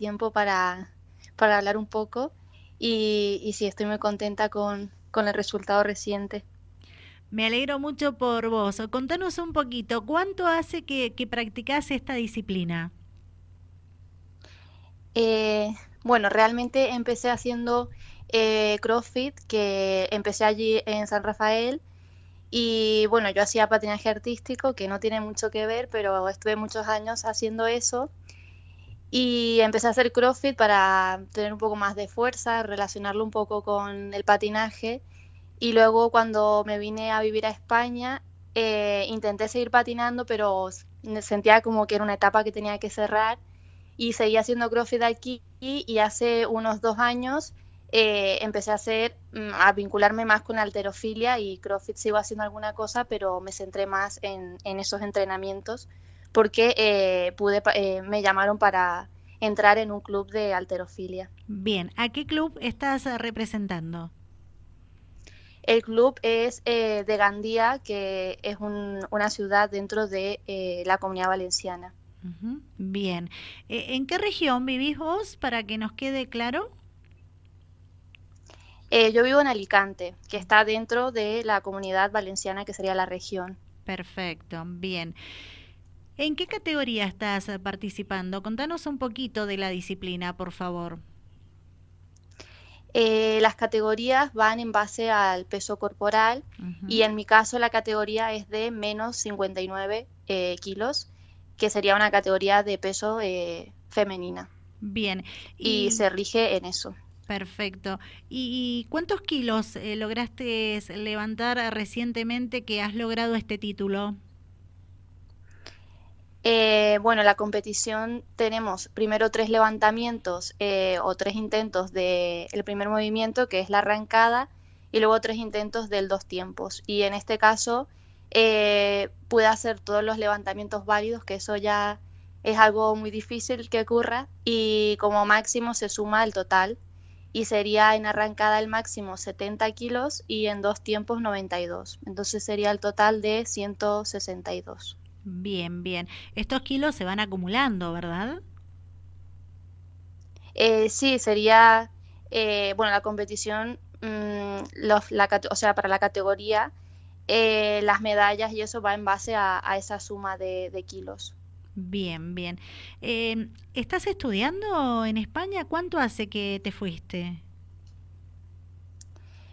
tiempo para, para hablar un poco y, y sí, estoy muy contenta con, con el resultado reciente. Me alegro mucho por vos. Contanos un poquito, ¿cuánto hace que, que practicás esta disciplina? Eh, bueno, realmente empecé haciendo eh, CrossFit, que empecé allí en San Rafael. Y bueno, yo hacía patinaje artístico, que no tiene mucho que ver, pero estuve muchos años haciendo eso. Y empecé a hacer CrossFit para tener un poco más de fuerza, relacionarlo un poco con el patinaje. Y luego cuando me vine a vivir a España, eh, intenté seguir patinando, pero sentía como que era una etapa que tenía que cerrar y seguí haciendo CrossFit aquí y hace unos dos años eh, empecé a hacer, mm, a vincularme más con alterofilia y CrossFit sigo haciendo alguna cosa, pero me centré más en, esos entrenamientos porque eh, pude, eh, me llamaron para entrar en un club de alterofilia. Bien, ¿a qué club estás representando? El club es de Gandía, que es una ciudad dentro de la comunidad valenciana. Bien. Eh, ¿En qué región vivís vos para que nos quede claro? Eh, yo vivo en Alicante, que está dentro de la comunidad valenciana, que sería la región. Perfecto, bien. ¿En qué categoría estás participando? Contanos un poquito de la disciplina, por favor. Eh, las categorías van en base al peso corporal y en mi caso la categoría es de menos 59 kilos que sería una categoría de peso eh, femenina. Bien. Y, se rige en eso. Perfecto. ¿Y cuántos kilos eh, lograste levantar recientemente que has logrado este título? Eh, bueno, la competición tenemos primero tres levantamientos o tres intentos del primer movimiento, que es la arrancada, y luego tres intentos del dos tiempos. Y en este caso eh, puede hacer todos los levantamientos válidos, que eso ya es algo muy difícil que ocurra, y como máximo se suma el total, y sería en arrancada el máximo 70 kilos y en dos tiempos 92. Entonces sería el total de 162. Bien, bien. Estos kilos se van acumulando, ¿verdad? Eh, sí, sería, eh, bueno, la competición, mm, los, la, o sea, para la categoría eh, las medallas y eso va en base a, esa suma de, kilos. Bien, bien. Eh, ¿Estás estudiando en España? ¿Cuánto hace que te fuiste?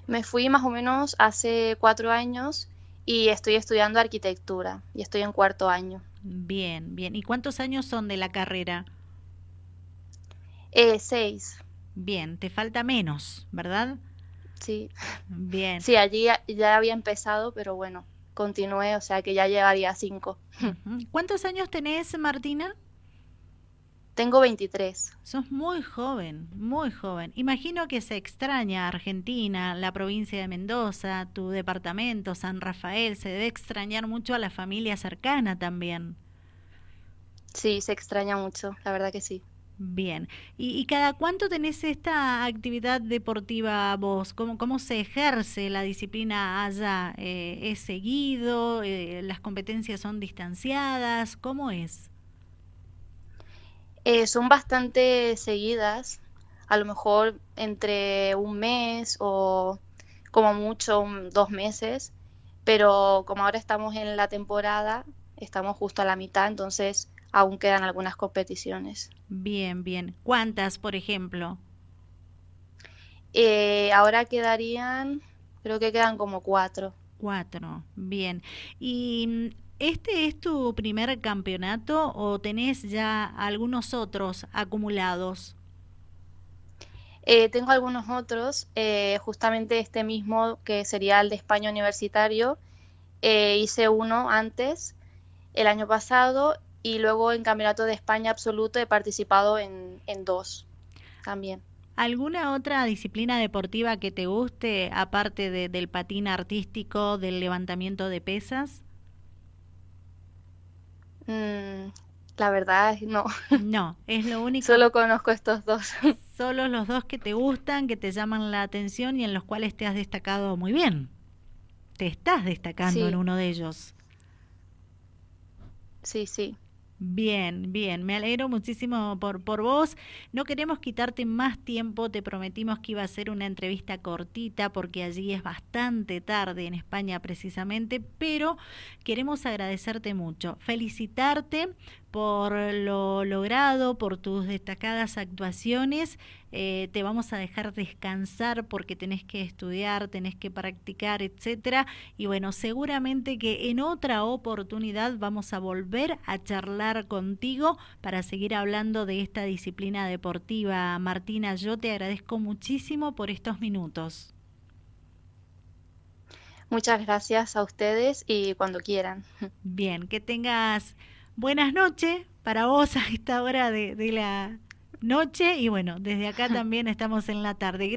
Me fui más o menos hace cuatro años y estoy estudiando arquitectura y estoy en cuarto año. Bien, bien. ¿Y cuántos años son de la carrera? Eh, seis. Bien, te falta menos, ¿verdad? Sí. Bien. Sí, allí ya había empezado, pero bueno, continué, o sea que ya llegaría a cinco. ¿Cuántos años tenés, Martina? Tengo 23. Sos muy joven, muy joven. Imagino que se extraña Argentina, la provincia de Mendoza, tu departamento, San Rafael. Se debe extrañar mucho a la familia cercana también. Sí, se extraña mucho, la verdad que sí. Bien. ¿Y, cada cuánto tenés esta actividad deportiva vos? ¿Cómo, cómo se ejerce la disciplina allá? Eh, ¿Es seguido? Eh, ¿Las competencias son distanciadas? ¿Cómo es? Eh, son bastante seguidas, a lo mejor entre un mes o como mucho dos meses, pero como ahora estamos en la temporada, estamos justo a la mitad, entonces aún quedan algunas competiciones. Bien, bien. ¿Cuántas, por ejemplo? Eh, ahora quedarían, creo que quedan como cuatro. Cuatro, bien. ¿Y este es tu primer campeonato o tenés ya algunos otros acumulados? Eh, tengo algunos otros, eh, justamente este mismo que sería el de España Universitario. hice uno antes, el año pasado, y luego en Campeonato de España absoluto he participado en, dos también. ¿Alguna otra disciplina deportiva que te guste, aparte del patín artístico, del levantamiento de pesas? Mm, la verdad, no. No, es lo único. Solo conozco estos dos. Solo los dos que te gustan, que te llaman la atención y en los cuales te has destacado muy bien. Te estás destacando en uno de ellos. Sí, sí. Bien, bien, me alegro muchísimo por, por vos. No queremos quitarte más tiempo, te prometimos que iba a ser una entrevista cortita porque allí es bastante tarde en España precisamente, pero queremos agradecerte mucho, felicitarte por lo logrado, por tus destacadas actuaciones. Eh, te vamos a dejar descansar porque tenés que estudiar, tenés que practicar, etcétera. Y bueno, seguramente que en otra oportunidad vamos a volver a charlar contigo para seguir hablando de esta disciplina deportiva. Martina, yo te agradezco muchísimo por estos minutos. Muchas gracias a ustedes y cuando quieran. Bien, que tengas buenas noches para vos a esta hora de, la noche y bueno, desde acá también estamos en la tarde.